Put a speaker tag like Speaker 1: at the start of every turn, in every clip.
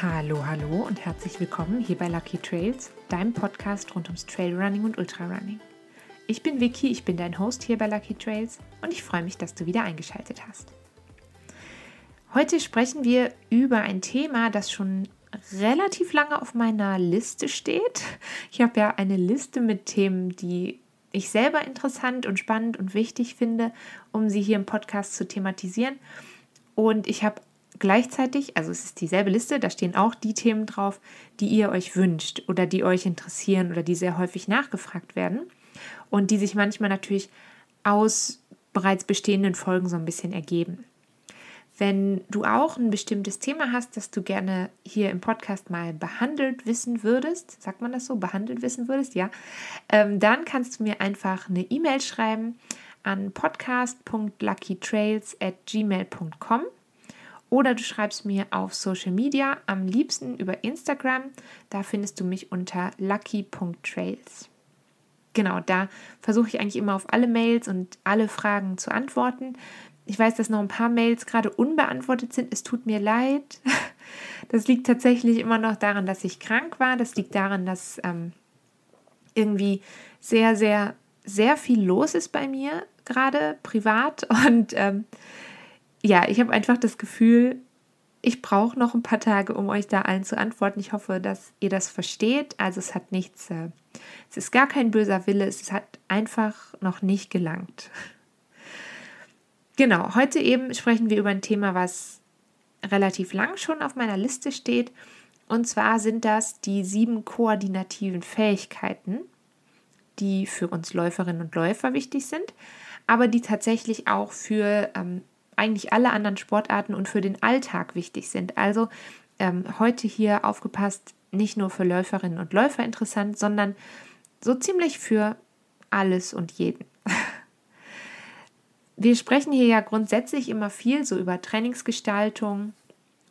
Speaker 1: Hallo, hallo und herzlich willkommen hier bei Lucky Trails, deinem Podcast rund ums Trailrunning und Ultrarunning. Ich bin Vicky, ich bin dein Host hier bei Lucky Trails und ich freue mich, dass du wieder eingeschaltet hast. Heute sprechen wir über ein Thema, das schon relativ lange auf meiner Liste steht. Ich habe ja eine Liste mit Themen, die ich selber interessant und spannend und wichtig finde, um sie hier im Podcast zu thematisieren. Und ich habe gleichzeitig, also es ist dieselbe Liste, da stehen auch die Themen drauf, die ihr euch wünscht oder die euch interessieren oder die sehr häufig nachgefragt werden und die sich manchmal natürlich aus bereits bestehenden Folgen so ein bisschen ergeben. Wenn du auch ein bestimmtes Thema hast, das du gerne hier im Podcast mal behandelt wissen würdest, sagt man das so, behandelt wissen würdest, ja, ähm, dann kannst du mir einfach eine E-Mail schreiben an podcast.luckytrails at gmail.com oder du schreibst mir auf Social Media, am liebsten über Instagram. Da findest du mich unter lucky.trails. Genau, da versuche ich eigentlich immer auf alle Mails und alle Fragen zu antworten. Ich weiß, dass noch ein paar Mails gerade unbeantwortet sind. Es tut mir leid. Das liegt tatsächlich immer noch daran, dass ich krank war. Das liegt daran, dass ähm, irgendwie sehr, sehr, sehr viel los ist bei mir gerade privat. Und ähm, ja, ich habe einfach das Gefühl, ich brauche noch ein paar Tage, um euch da allen zu antworten. Ich hoffe, dass ihr das versteht. Also es hat nichts, äh, es ist gar kein böser Wille, es hat einfach noch nicht gelangt. Genau, heute eben sprechen wir über ein Thema, was relativ lang schon auf meiner Liste steht. Und zwar sind das die sieben koordinativen Fähigkeiten, die für uns Läuferinnen und Läufer wichtig sind, aber die tatsächlich auch für ähm, eigentlich alle anderen Sportarten und für den Alltag wichtig sind. Also ähm, heute hier aufgepasst, nicht nur für Läuferinnen und Läufer interessant, sondern so ziemlich für alles und jeden. Wir sprechen hier ja grundsätzlich immer viel so über Trainingsgestaltung.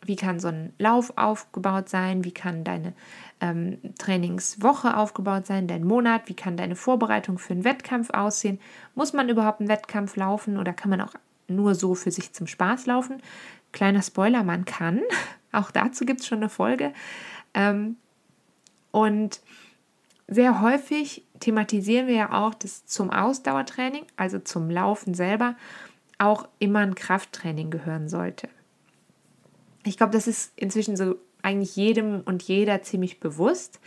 Speaker 1: Wie kann so ein Lauf aufgebaut sein? Wie kann deine ähm, Trainingswoche aufgebaut sein? Dein Monat? Wie kann deine Vorbereitung für einen Wettkampf aussehen? Muss man überhaupt einen Wettkampf laufen oder kann man auch nur so für sich zum Spaß laufen. Kleiner Spoiler, man kann. Auch dazu gibt es schon eine Folge. Ähm, und sehr häufig thematisieren wir ja auch, dass zum Ausdauertraining, also zum Laufen selber, auch immer ein Krafttraining gehören sollte. Ich glaube, das ist inzwischen so eigentlich jedem und jeder ziemlich bewusst.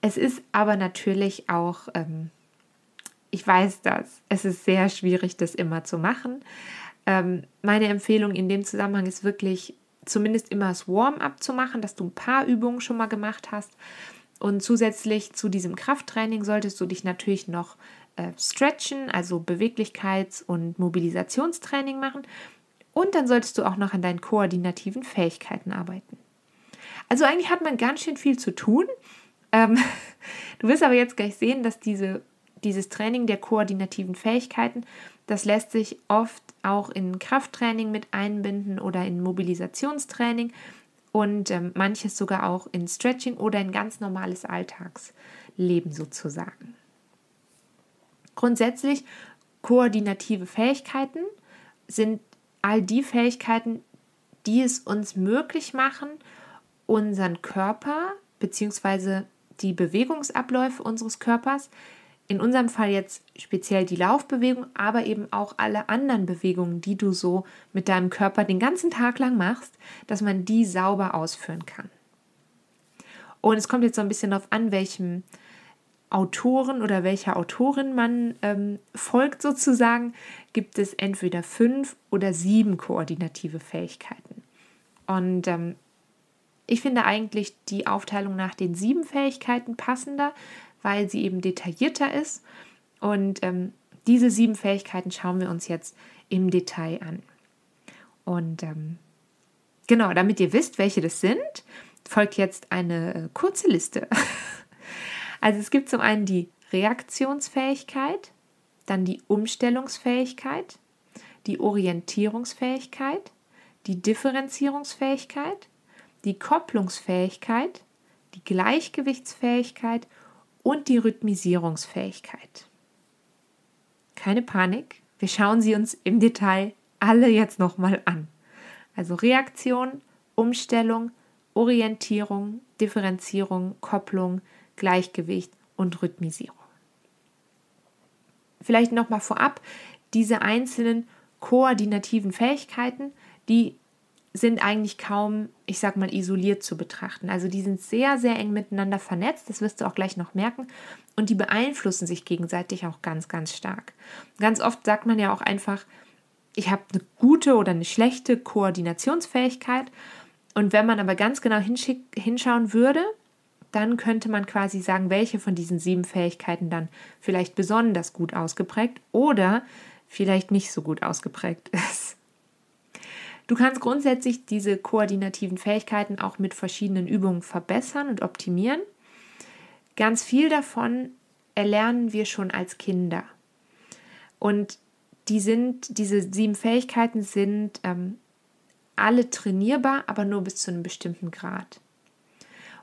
Speaker 1: Es ist aber natürlich auch ähm, ich weiß das. Es ist sehr schwierig, das immer zu machen. Ähm, meine Empfehlung in dem Zusammenhang ist wirklich, zumindest immer das Warm-up zu machen, dass du ein paar Übungen schon mal gemacht hast. Und zusätzlich zu diesem Krafttraining solltest du dich natürlich noch äh, stretchen, also Beweglichkeits- und Mobilisationstraining machen. Und dann solltest du auch noch an deinen koordinativen Fähigkeiten arbeiten. Also eigentlich hat man ganz schön viel zu tun. Ähm, du wirst aber jetzt gleich sehen, dass diese dieses Training der koordinativen Fähigkeiten, das lässt sich oft auch in Krafttraining mit einbinden oder in Mobilisationstraining und ähm, manches sogar auch in Stretching oder in ganz normales Alltagsleben sozusagen. Grundsätzlich koordinative Fähigkeiten sind all die Fähigkeiten, die es uns möglich machen, unseren Körper bzw. die Bewegungsabläufe unseres Körpers in unserem Fall jetzt speziell die Laufbewegung, aber eben auch alle anderen Bewegungen, die du so mit deinem Körper den ganzen Tag lang machst, dass man die sauber ausführen kann. Und es kommt jetzt so ein bisschen darauf an, welchem Autoren oder welcher Autorin man ähm, folgt sozusagen, gibt es entweder fünf oder sieben koordinative Fähigkeiten. Und ähm, ich finde eigentlich die Aufteilung nach den sieben Fähigkeiten passender, weil sie eben detaillierter ist. Und ähm, diese sieben Fähigkeiten schauen wir uns jetzt im Detail an. Und ähm, genau, damit ihr wisst, welche das sind, folgt jetzt eine äh, kurze Liste. also es gibt zum einen die Reaktionsfähigkeit, dann die Umstellungsfähigkeit, die Orientierungsfähigkeit, die Differenzierungsfähigkeit, die Kopplungsfähigkeit, die Gleichgewichtsfähigkeit und die Rhythmisierungsfähigkeit. Keine Panik, wir schauen sie uns im Detail alle jetzt nochmal an. Also Reaktion, Umstellung, Orientierung, Differenzierung, Kopplung, Gleichgewicht und Rhythmisierung. Vielleicht nochmal vorab, diese einzelnen koordinativen Fähigkeiten, die sind eigentlich kaum, ich sag mal, isoliert zu betrachten. Also die sind sehr, sehr eng miteinander vernetzt, das wirst du auch gleich noch merken. Und die beeinflussen sich gegenseitig auch ganz, ganz stark. Ganz oft sagt man ja auch einfach, ich habe eine gute oder eine schlechte Koordinationsfähigkeit. Und wenn man aber ganz genau hinschauen würde, dann könnte man quasi sagen, welche von diesen sieben Fähigkeiten dann vielleicht besonders gut ausgeprägt oder vielleicht nicht so gut ausgeprägt ist. Du kannst grundsätzlich diese koordinativen Fähigkeiten auch mit verschiedenen Übungen verbessern und optimieren. Ganz viel davon erlernen wir schon als Kinder. Und die sind, diese sieben Fähigkeiten sind ähm, alle trainierbar, aber nur bis zu einem bestimmten Grad.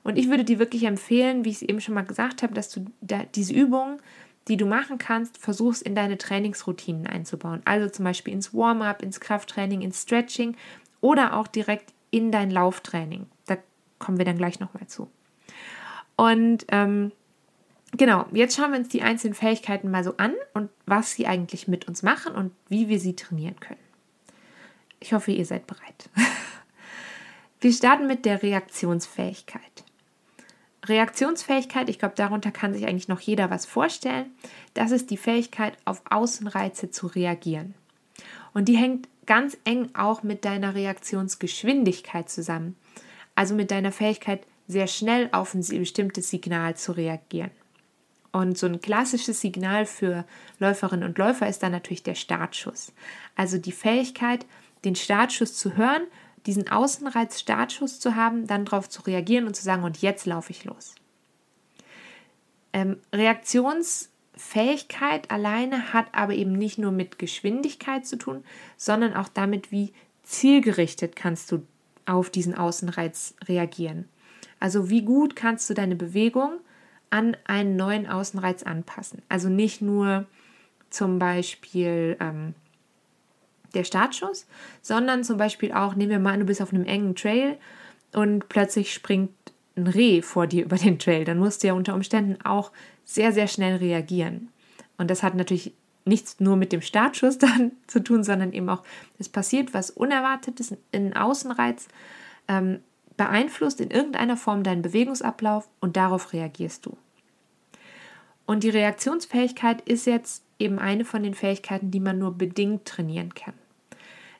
Speaker 1: Und ich würde dir wirklich empfehlen, wie ich es eben schon mal gesagt habe, dass du da diese Übungen, die du machen kannst, versuchst in deine Trainingsroutinen einzubauen. Also zum Beispiel ins Warm-up, ins Krafttraining, ins Stretching oder auch direkt in dein Lauftraining. Da kommen wir dann gleich nochmal zu. Und ähm, genau, jetzt schauen wir uns die einzelnen Fähigkeiten mal so an und was sie eigentlich mit uns machen und wie wir sie trainieren können. Ich hoffe, ihr seid bereit. Wir starten mit der Reaktionsfähigkeit. Reaktionsfähigkeit, ich glaube, darunter kann sich eigentlich noch jeder was vorstellen. Das ist die Fähigkeit, auf Außenreize zu reagieren. Und die hängt ganz eng auch mit deiner Reaktionsgeschwindigkeit zusammen. Also mit deiner Fähigkeit, sehr schnell auf ein bestimmtes Signal zu reagieren. Und so ein klassisches Signal für Läuferinnen und Läufer ist dann natürlich der Startschuss. Also die Fähigkeit, den Startschuss zu hören diesen Außenreiz Startschuss zu haben, dann darauf zu reagieren und zu sagen, und jetzt laufe ich los. Ähm, Reaktionsfähigkeit alleine hat aber eben nicht nur mit Geschwindigkeit zu tun, sondern auch damit, wie zielgerichtet kannst du auf diesen Außenreiz reagieren. Also wie gut kannst du deine Bewegung an einen neuen Außenreiz anpassen. Also nicht nur zum Beispiel ähm, der Startschuss, sondern zum Beispiel auch, nehmen wir mal an, du bist auf einem engen Trail und plötzlich springt ein Reh vor dir über den Trail. Dann musst du ja unter Umständen auch sehr, sehr schnell reagieren. Und das hat natürlich nichts nur mit dem Startschuss dann zu tun, sondern eben auch, es passiert was Unerwartetes, ein Außenreiz ähm, beeinflusst in irgendeiner Form deinen Bewegungsablauf und darauf reagierst du. Und die Reaktionsfähigkeit ist jetzt eben eine von den Fähigkeiten, die man nur bedingt trainieren kann.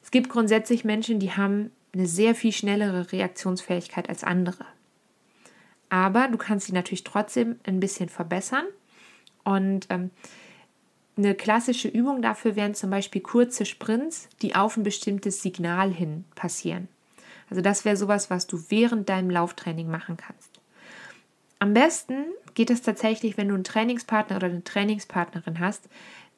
Speaker 1: Es gibt grundsätzlich Menschen, die haben eine sehr viel schnellere Reaktionsfähigkeit als andere. Aber du kannst sie natürlich trotzdem ein bisschen verbessern. Und ähm, eine klassische Übung dafür wären zum Beispiel kurze Sprints, die auf ein bestimmtes Signal hin passieren. Also das wäre sowas, was du während deinem Lauftraining machen kannst. Am besten geht es tatsächlich, wenn du einen Trainingspartner oder eine Trainingspartnerin hast,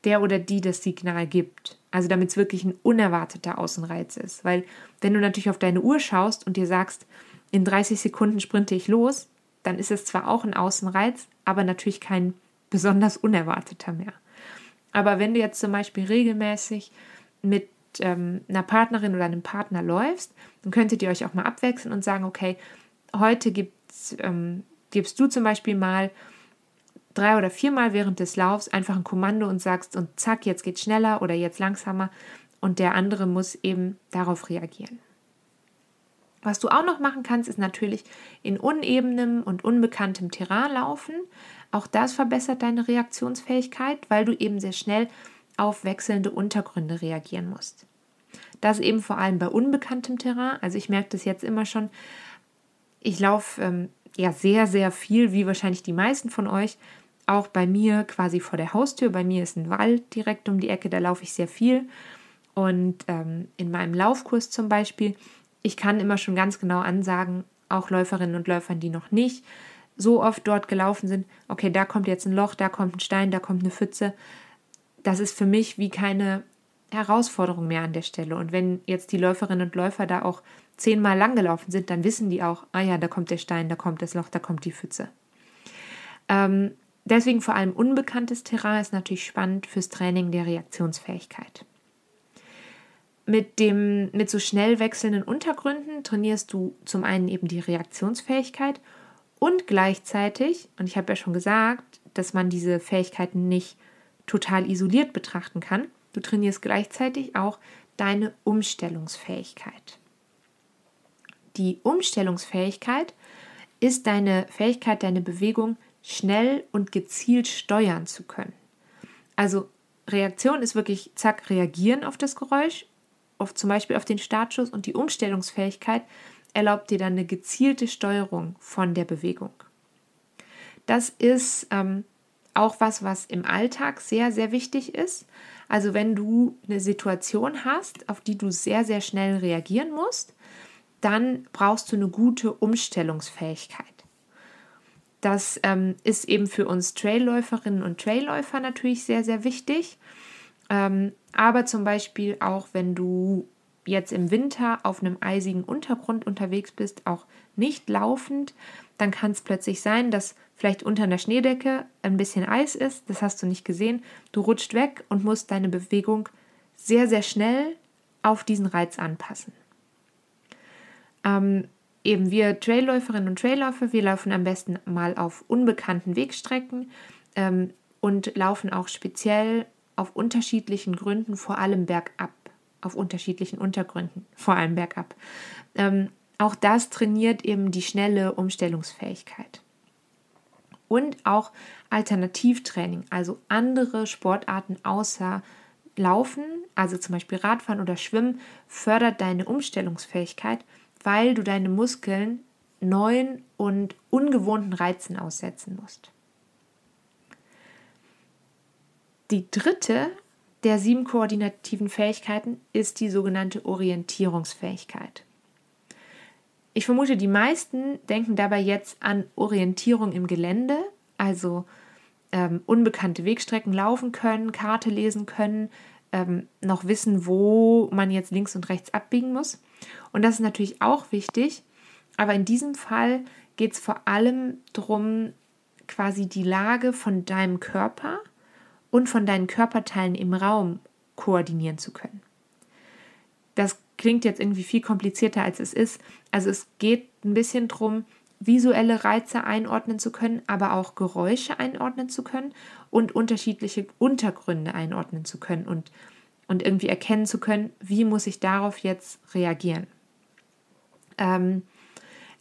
Speaker 1: der oder die das Signal gibt. Also damit es wirklich ein unerwarteter Außenreiz ist. Weil wenn du natürlich auf deine Uhr schaust und dir sagst, in 30 Sekunden sprinte ich los, dann ist es zwar auch ein Außenreiz, aber natürlich kein besonders unerwarteter mehr. Aber wenn du jetzt zum Beispiel regelmäßig mit ähm, einer Partnerin oder einem Partner läufst, dann könntet ihr euch auch mal abwechseln und sagen, okay, heute gibt's ähm, gibst du zum Beispiel mal drei oder viermal während des Laufs einfach ein Kommando und sagst und zack, jetzt geht schneller oder jetzt langsamer und der andere muss eben darauf reagieren. Was du auch noch machen kannst, ist natürlich in unebenem und unbekanntem Terrain laufen. Auch das verbessert deine Reaktionsfähigkeit, weil du eben sehr schnell auf wechselnde Untergründe reagieren musst. Das eben vor allem bei unbekanntem Terrain. Also ich merke das jetzt immer schon. Ich laufe ähm, ja sehr, sehr viel, wie wahrscheinlich die meisten von euch. Auch bei mir quasi vor der Haustür. Bei mir ist ein Wald direkt um die Ecke, da laufe ich sehr viel. Und ähm, in meinem Laufkurs zum Beispiel, ich kann immer schon ganz genau ansagen, auch Läuferinnen und Läufern, die noch nicht so oft dort gelaufen sind, okay, da kommt jetzt ein Loch, da kommt ein Stein, da kommt eine Pfütze. Das ist für mich wie keine Herausforderung mehr an der Stelle. Und wenn jetzt die Läuferinnen und Läufer da auch zehnmal lang gelaufen sind, dann wissen die auch, ah ja, da kommt der Stein, da kommt das Loch, da kommt die Pfütze. Ähm, deswegen vor allem unbekanntes Terrain ist natürlich spannend fürs Training der Reaktionsfähigkeit. mit, dem, mit so schnell wechselnden Untergründen trainierst du zum einen eben die Reaktionsfähigkeit und gleichzeitig, und ich habe ja schon gesagt, dass man diese Fähigkeiten nicht total isoliert betrachten kann, du trainierst gleichzeitig auch deine Umstellungsfähigkeit. Die Umstellungsfähigkeit ist deine Fähigkeit, deine Bewegung schnell und gezielt steuern zu können. Also Reaktion ist wirklich zack, reagieren auf das Geräusch, auf, zum Beispiel auf den Startschuss und die Umstellungsfähigkeit erlaubt dir dann eine gezielte Steuerung von der Bewegung. Das ist ähm, auch was, was im Alltag sehr, sehr wichtig ist. Also wenn du eine Situation hast, auf die du sehr, sehr schnell reagieren musst, dann brauchst du eine gute Umstellungsfähigkeit. Das ähm, ist eben für uns Trailläuferinnen und Trailläufer natürlich sehr, sehr wichtig. Ähm, aber zum Beispiel auch, wenn du jetzt im Winter auf einem eisigen Untergrund unterwegs bist, auch nicht laufend, dann kann es plötzlich sein, dass vielleicht unter einer Schneedecke ein bisschen Eis ist, das hast du nicht gesehen, du rutscht weg und musst deine Bewegung sehr, sehr schnell auf diesen Reiz anpassen. Ähm, eben wir Trailläuferinnen und Trailläufer, wir laufen am besten mal auf unbekannten Wegstrecken ähm, und laufen auch speziell auf unterschiedlichen Gründen, vor allem bergab, auf unterschiedlichen Untergründen, vor allem bergab. Ähm, auch das trainiert eben die schnelle Umstellungsfähigkeit. Und auch Alternativtraining, also andere Sportarten außer Laufen, also zum Beispiel Radfahren oder Schwimmen, fördert deine Umstellungsfähigkeit, weil du deine Muskeln neuen und ungewohnten Reizen aussetzen musst. Die dritte der sieben koordinativen Fähigkeiten ist die sogenannte Orientierungsfähigkeit. Ich vermute, die meisten denken dabei jetzt an Orientierung im Gelände, also ähm, unbekannte Wegstrecken laufen können, Karte lesen können, ähm, noch wissen, wo man jetzt links und rechts abbiegen muss. Und das ist natürlich auch wichtig, aber in diesem Fall geht es vor allem darum, quasi die Lage von deinem Körper und von deinen Körperteilen im Raum koordinieren zu können. Das klingt jetzt irgendwie viel komplizierter, als es ist. Also es geht ein bisschen darum, visuelle Reize einordnen zu können, aber auch Geräusche einordnen zu können und unterschiedliche Untergründe einordnen zu können und, und irgendwie erkennen zu können, wie muss ich darauf jetzt reagieren. Ähm,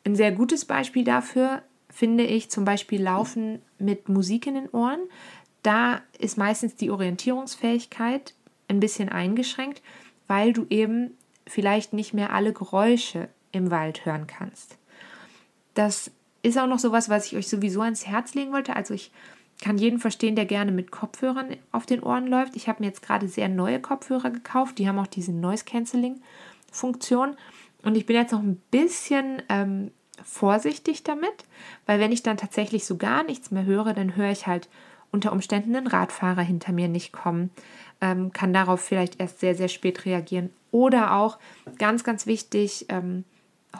Speaker 1: ein sehr gutes Beispiel dafür finde ich zum Beispiel Laufen mit Musik in den Ohren. Da ist meistens die Orientierungsfähigkeit ein bisschen eingeschränkt, weil du eben vielleicht nicht mehr alle Geräusche im Wald hören kannst. Das ist auch noch sowas, was ich euch sowieso ans Herz legen wollte. Also ich kann jeden verstehen, der gerne mit Kopfhörern auf den Ohren läuft. Ich habe mir jetzt gerade sehr neue Kopfhörer gekauft. Die haben auch diese Noise Cancelling Funktion. Und ich bin jetzt noch ein bisschen ähm, vorsichtig damit, weil wenn ich dann tatsächlich so gar nichts mehr höre, dann höre ich halt unter Umständen einen Radfahrer hinter mir nicht kommen, ähm, kann darauf vielleicht erst sehr, sehr spät reagieren. Oder auch ganz, ganz wichtig, ähm,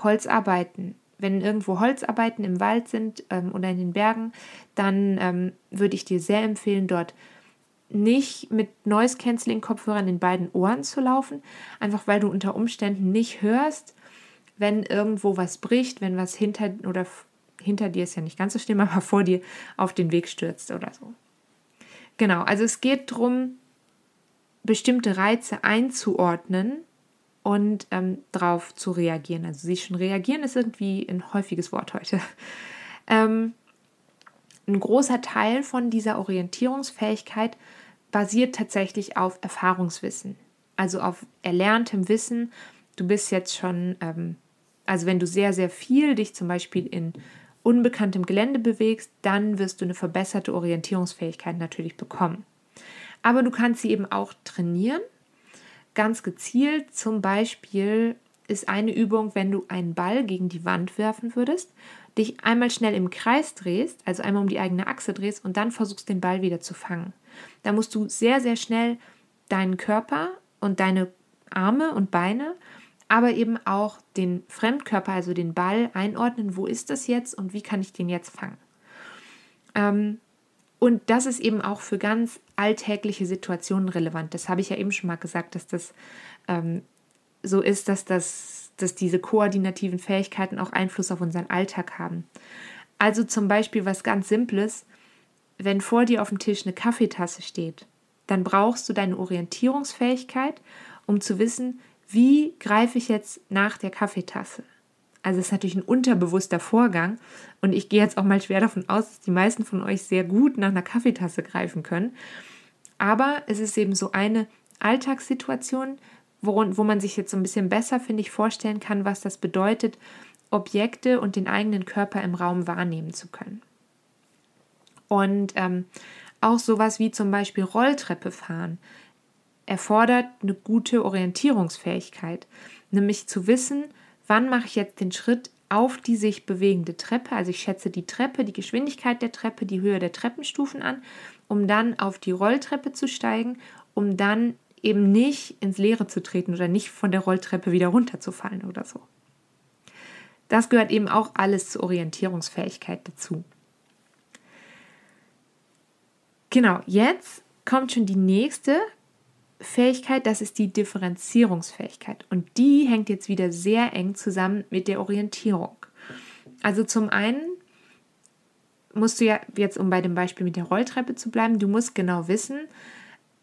Speaker 1: Holzarbeiten. Wenn irgendwo Holzarbeiten im Wald sind ähm, oder in den Bergen, dann ähm, würde ich dir sehr empfehlen, dort nicht mit Noise Cancelling Kopfhörern in beiden Ohren zu laufen, einfach weil du unter Umständen nicht hörst, wenn irgendwo was bricht, wenn was hinter oder hinter dir ist ja nicht ganz so schlimm, aber vor dir auf den Weg stürzt oder so. Genau, also es geht darum, bestimmte Reize einzuordnen und ähm, darauf zu reagieren. Also sie schon reagieren ist irgendwie ein häufiges Wort heute. Ähm, ein großer Teil von dieser Orientierungsfähigkeit basiert tatsächlich auf Erfahrungswissen, also auf erlerntem Wissen. Du bist jetzt schon, ähm, also wenn du sehr, sehr viel dich zum Beispiel in unbekanntem Gelände bewegst, dann wirst du eine verbesserte Orientierungsfähigkeit natürlich bekommen. Aber du kannst sie eben auch trainieren, ganz gezielt. Zum Beispiel ist eine Übung, wenn du einen Ball gegen die Wand werfen würdest, dich einmal schnell im Kreis drehst, also einmal um die eigene Achse drehst und dann versuchst, den Ball wieder zu fangen. Da musst du sehr, sehr schnell deinen Körper und deine Arme und Beine aber eben auch den Fremdkörper, also den Ball einordnen, wo ist das jetzt und wie kann ich den jetzt fangen. Ähm, und das ist eben auch für ganz alltägliche Situationen relevant. Das habe ich ja eben schon mal gesagt, dass das ähm, so ist, dass, das, dass diese koordinativen Fähigkeiten auch Einfluss auf unseren Alltag haben. Also zum Beispiel was ganz Simples, wenn vor dir auf dem Tisch eine Kaffeetasse steht, dann brauchst du deine Orientierungsfähigkeit, um zu wissen, wie greife ich jetzt nach der Kaffeetasse. Also es ist natürlich ein unterbewusster Vorgang und ich gehe jetzt auch mal schwer davon aus, dass die meisten von euch sehr gut nach einer Kaffeetasse greifen können. Aber es ist eben so eine Alltagssituation, wo, wo man sich jetzt so ein bisschen besser, finde ich, vorstellen kann, was das bedeutet, Objekte und den eigenen Körper im Raum wahrnehmen zu können. Und ähm, auch sowas wie zum Beispiel Rolltreppe fahren erfordert eine gute Orientierungsfähigkeit, nämlich zu wissen, wann mache ich jetzt den Schritt auf die sich bewegende Treppe. Also ich schätze die Treppe, die Geschwindigkeit der Treppe, die Höhe der Treppenstufen an, um dann auf die Rolltreppe zu steigen, um dann eben nicht ins Leere zu treten oder nicht von der Rolltreppe wieder runterzufallen oder so. Das gehört eben auch alles zur Orientierungsfähigkeit dazu. Genau, jetzt kommt schon die nächste Fähigkeit, das ist die Differenzierungsfähigkeit. Und die hängt jetzt wieder sehr eng zusammen mit der Orientierung. Also zum einen musst du ja jetzt, um bei dem Beispiel mit der Rolltreppe zu bleiben, du musst genau wissen,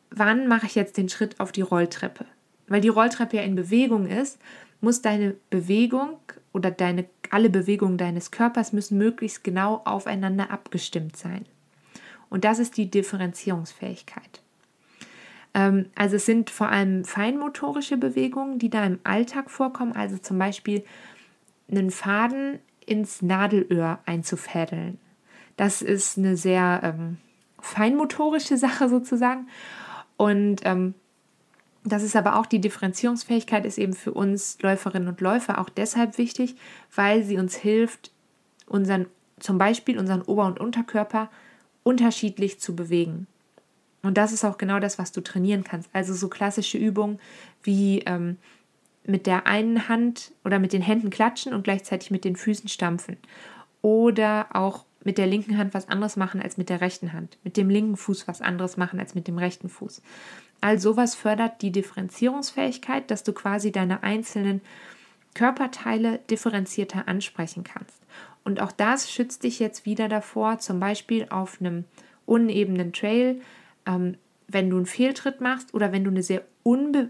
Speaker 1: wann mache ich jetzt den Schritt auf die Rolltreppe. Weil die Rolltreppe ja in Bewegung ist, muss deine Bewegung oder deine, alle Bewegungen deines Körpers müssen möglichst genau aufeinander abgestimmt sein. Und das ist die Differenzierungsfähigkeit. Ähm, also es sind vor allem feinmotorische Bewegungen, die da im Alltag vorkommen, also zum Beispiel einen Faden ins Nadelöhr einzufädeln. Das ist eine sehr ähm, feinmotorische Sache sozusagen. Und ähm, das ist aber auch die Differenzierungsfähigkeit, ist eben für uns Läuferinnen und Läufer auch deshalb wichtig, weil sie uns hilft, unseren, zum Beispiel unseren Ober- und Unterkörper unterschiedlich zu bewegen. Und das ist auch genau das, was du trainieren kannst. Also so klassische Übungen wie ähm, mit der einen Hand oder mit den Händen klatschen und gleichzeitig mit den Füßen stampfen. Oder auch mit der linken Hand was anderes machen als mit der rechten Hand. Mit dem linken Fuß was anderes machen als mit dem rechten Fuß. All sowas fördert die Differenzierungsfähigkeit, dass du quasi deine einzelnen Körperteile differenzierter ansprechen kannst. Und auch das schützt dich jetzt wieder davor, zum Beispiel auf einem unebenen Trail ähm, wenn du einen Fehltritt machst oder wenn du eine sehr unbe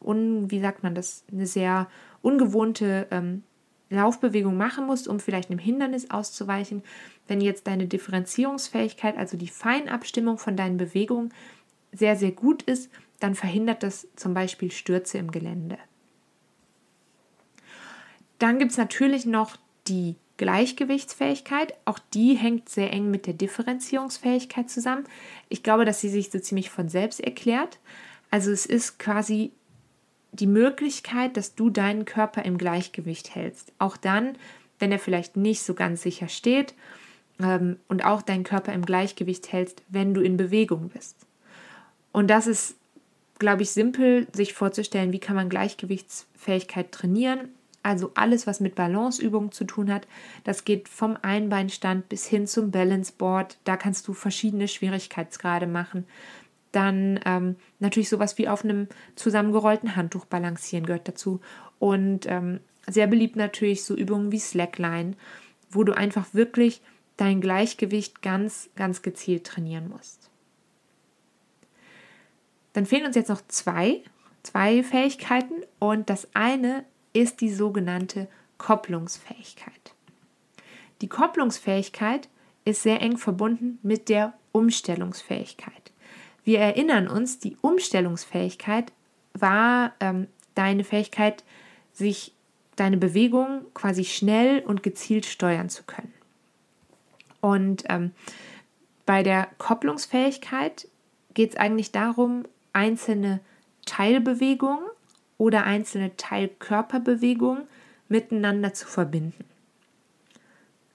Speaker 1: un, wie sagt man das, eine sehr ungewohnte ähm, Laufbewegung machen musst, um vielleicht einem Hindernis auszuweichen, wenn jetzt deine Differenzierungsfähigkeit, also die Feinabstimmung von deinen Bewegungen sehr, sehr gut ist, dann verhindert das zum Beispiel Stürze im Gelände. Dann gibt es natürlich noch die Gleichgewichtsfähigkeit, auch die hängt sehr eng mit der Differenzierungsfähigkeit zusammen. Ich glaube, dass sie sich so ziemlich von selbst erklärt. Also es ist quasi die Möglichkeit, dass du deinen Körper im Gleichgewicht hältst. Auch dann, wenn er vielleicht nicht so ganz sicher steht ähm, und auch deinen Körper im Gleichgewicht hältst, wenn du in Bewegung bist. Und das ist, glaube ich, simpel, sich vorzustellen, wie kann man Gleichgewichtsfähigkeit trainieren also alles, was mit Balanceübungen zu tun hat. Das geht vom Einbeinstand bis hin zum Balanceboard. Da kannst du verschiedene Schwierigkeitsgrade machen. Dann ähm, natürlich sowas wie auf einem zusammengerollten Handtuch balancieren gehört dazu. Und ähm, sehr beliebt natürlich so Übungen wie Slackline, wo du einfach wirklich dein Gleichgewicht ganz, ganz gezielt trainieren musst. Dann fehlen uns jetzt noch zwei, zwei Fähigkeiten und das eine ist die sogenannte Kopplungsfähigkeit. Die Kopplungsfähigkeit ist sehr eng verbunden mit der Umstellungsfähigkeit. Wir erinnern uns, die Umstellungsfähigkeit war ähm, deine Fähigkeit, sich deine Bewegung quasi schnell und gezielt steuern zu können. Und ähm, bei der Kopplungsfähigkeit geht es eigentlich darum, einzelne Teilbewegungen oder einzelne Teilkörperbewegungen miteinander zu verbinden.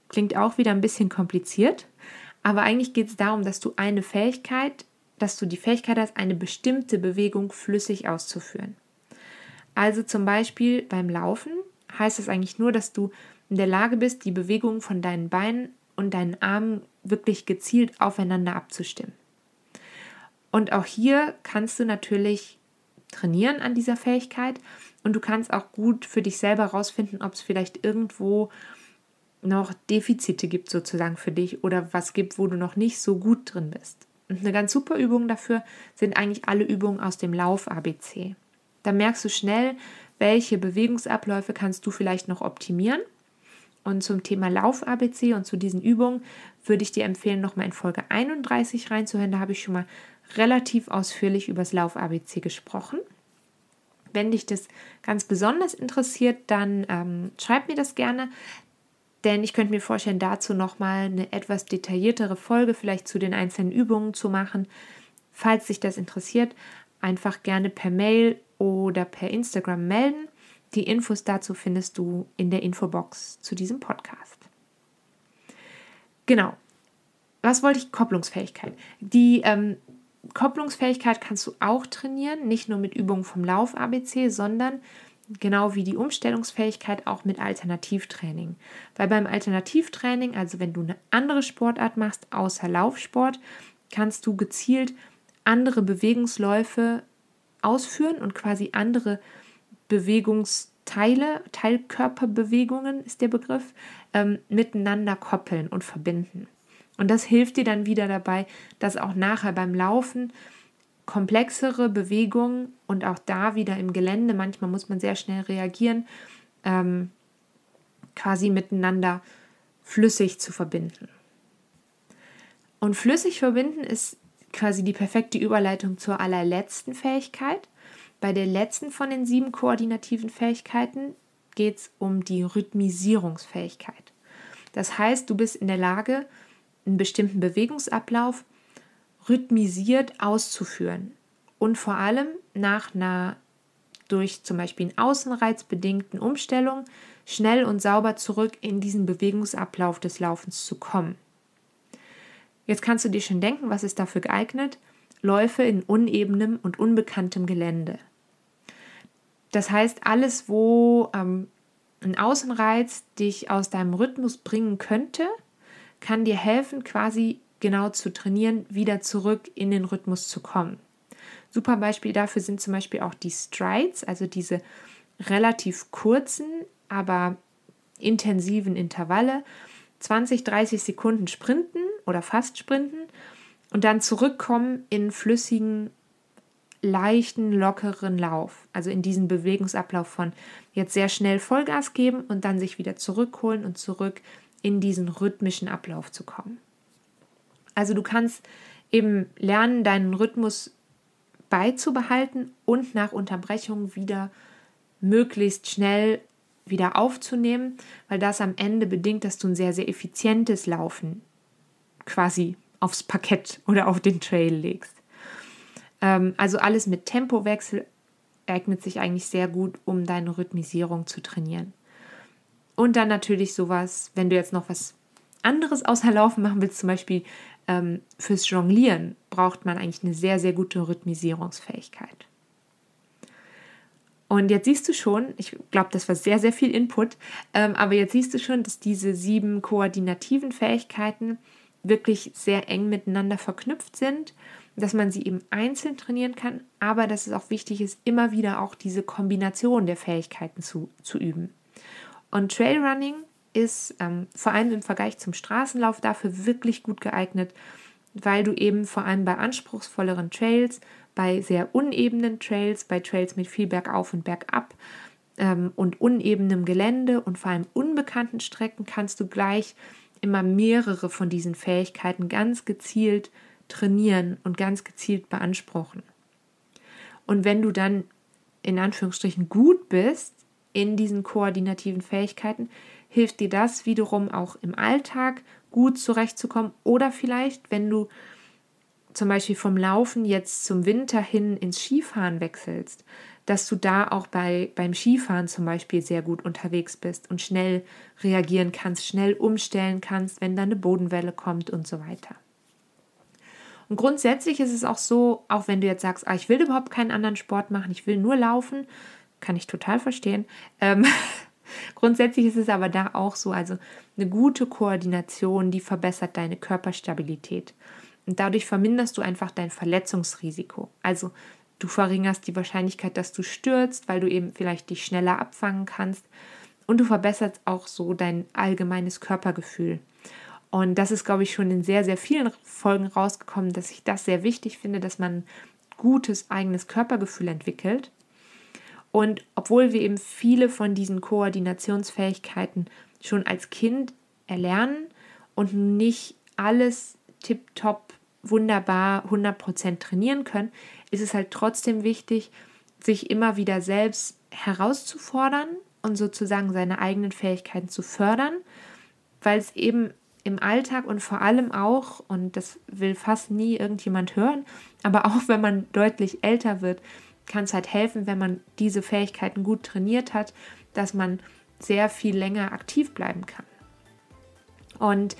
Speaker 1: Klingt auch wieder ein bisschen kompliziert, aber eigentlich geht es darum, dass du eine Fähigkeit, dass du die Fähigkeit hast, eine bestimmte Bewegung flüssig auszuführen. Also zum Beispiel beim Laufen heißt es eigentlich nur, dass du in der Lage bist, die Bewegung von deinen Beinen und deinen Armen wirklich gezielt aufeinander abzustimmen. Und auch hier kannst du natürlich trainieren an dieser Fähigkeit. und du kannst auch gut für dich selber herausfinden, ob es vielleicht irgendwo noch Defizite gibt sozusagen für dich oder was gibt, wo du noch nicht so gut drin bist. Und eine ganz super Übung dafür sind eigentlich alle Übungen aus dem Lauf-ABC. Da merkst du schnell, welche Bewegungsabläufe kannst du vielleicht noch optimieren. Und zum Thema Lauf-ABC und zu diesen Übungen würde ich dir empfehlen, nochmal in Folge 31 reinzuhören. Da habe ich schon mal relativ ausführlich über das Lauf-ABC gesprochen. Wenn dich das ganz besonders interessiert, dann ähm, schreib mir das gerne, denn ich könnte mir vorstellen, dazu nochmal eine etwas detailliertere Folge vielleicht zu den einzelnen Übungen zu machen. Falls dich das interessiert, einfach gerne per Mail oder per Instagram melden. Die Infos dazu findest du in der Infobox zu diesem Podcast. Genau. Was wollte ich? Kopplungsfähigkeit. Die ähm, Kopplungsfähigkeit kannst du auch trainieren, nicht nur mit Übungen vom Lauf ABC, sondern genau wie die Umstellungsfähigkeit auch mit Alternativtraining. Weil beim Alternativtraining, also wenn du eine andere Sportart machst außer Laufsport, kannst du gezielt andere Bewegungsläufe ausführen und quasi andere Bewegungsteile, Teilkörperbewegungen ist der Begriff, ähm, miteinander koppeln und verbinden. Und das hilft dir dann wieder dabei, dass auch nachher beim Laufen komplexere Bewegungen und auch da wieder im Gelände, manchmal muss man sehr schnell reagieren, ähm, quasi miteinander flüssig zu verbinden. Und flüssig verbinden ist quasi die perfekte Überleitung zur allerletzten Fähigkeit. Bei der letzten von den sieben koordinativen Fähigkeiten geht es um die Rhythmisierungsfähigkeit. Das heißt, du bist in der Lage, einen bestimmten Bewegungsablauf rhythmisiert auszuführen und vor allem nach einer durch zum Beispiel einen Außenreiz bedingten Umstellung schnell und sauber zurück in diesen Bewegungsablauf des Laufens zu kommen. Jetzt kannst du dir schon denken, was ist dafür geeignet? Läufe in unebenem und unbekanntem Gelände. Das heißt, alles, wo ähm, ein Außenreiz dich aus deinem Rhythmus bringen könnte, kann dir helfen, quasi genau zu trainieren, wieder zurück in den Rhythmus zu kommen. Super Beispiel dafür sind zum Beispiel auch die Strides, also diese relativ kurzen, aber intensiven Intervalle, 20, 30 Sekunden sprinten oder fast sprinten und dann zurückkommen in flüssigen, leichten, lockeren Lauf. Also in diesen Bewegungsablauf von jetzt sehr schnell Vollgas geben und dann sich wieder zurückholen und zurück in diesen rhythmischen Ablauf zu kommen. Also du kannst eben lernen, deinen Rhythmus beizubehalten und nach Unterbrechung wieder möglichst schnell wieder aufzunehmen, weil das am Ende bedingt, dass du ein sehr, sehr effizientes Laufen quasi aufs Parkett oder auf den Trail legst. Ähm, also alles mit Tempowechsel eignet sich eigentlich sehr gut, um deine Rhythmisierung zu trainieren. Und dann natürlich sowas, wenn du jetzt noch was anderes außer Laufen machen willst, zum Beispiel ähm, fürs Jonglieren, braucht man eigentlich eine sehr, sehr gute Rhythmisierungsfähigkeit. Und jetzt siehst du schon, ich glaube, das war sehr, sehr viel Input, ähm, aber jetzt siehst du schon, dass diese sieben koordinativen Fähigkeiten wirklich sehr eng miteinander verknüpft sind, dass man sie eben einzeln trainieren kann, aber dass es auch wichtig ist, immer wieder auch diese Kombination der Fähigkeiten zu, zu üben. Und Trailrunning ist ähm, vor allem im Vergleich zum Straßenlauf dafür wirklich gut geeignet, weil du eben vor allem bei anspruchsvolleren Trails bei sehr unebenen Trails, bei Trails mit viel Bergauf und Bergab ähm, und unebenem Gelände und vor allem unbekannten Strecken kannst du gleich immer mehrere von diesen Fähigkeiten ganz gezielt trainieren und ganz gezielt beanspruchen. Und wenn du dann in Anführungsstrichen gut bist in diesen koordinativen Fähigkeiten, hilft dir das wiederum auch im Alltag gut zurechtzukommen oder vielleicht, wenn du zum Beispiel vom Laufen jetzt zum Winter hin ins Skifahren wechselst, dass du da auch bei, beim Skifahren zum Beispiel sehr gut unterwegs bist und schnell reagieren kannst, schnell umstellen kannst, wenn da eine Bodenwelle kommt und so weiter. Und grundsätzlich ist es auch so, auch wenn du jetzt sagst, ah, ich will überhaupt keinen anderen Sport machen, ich will nur laufen, kann ich total verstehen. Ähm, grundsätzlich ist es aber da auch so, also eine gute Koordination, die verbessert deine Körperstabilität. Und dadurch verminderst du einfach dein Verletzungsrisiko. Also Du verringerst die Wahrscheinlichkeit, dass du stürzt, weil du eben vielleicht dich schneller abfangen kannst. Und du verbesserst auch so dein allgemeines Körpergefühl. Und das ist, glaube ich, schon in sehr, sehr vielen Folgen rausgekommen, dass ich das sehr wichtig finde, dass man gutes eigenes Körpergefühl entwickelt. Und obwohl wir eben viele von diesen Koordinationsfähigkeiten schon als Kind erlernen und nicht alles tipptopp wunderbar 100% trainieren können, ist es halt trotzdem wichtig, sich immer wieder selbst herauszufordern und sozusagen seine eigenen Fähigkeiten zu fördern, weil es eben im Alltag und vor allem auch, und das will fast nie irgendjemand hören, aber auch wenn man deutlich älter wird, kann es halt helfen, wenn man diese Fähigkeiten gut trainiert hat, dass man sehr viel länger aktiv bleiben kann. Und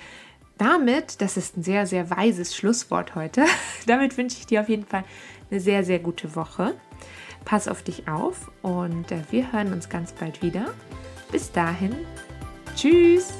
Speaker 1: damit, das ist ein sehr, sehr weises Schlusswort heute, damit wünsche ich dir auf jeden Fall eine sehr, sehr gute Woche. Pass auf dich auf und äh, wir hören uns ganz bald wieder. Bis dahin, tschüss!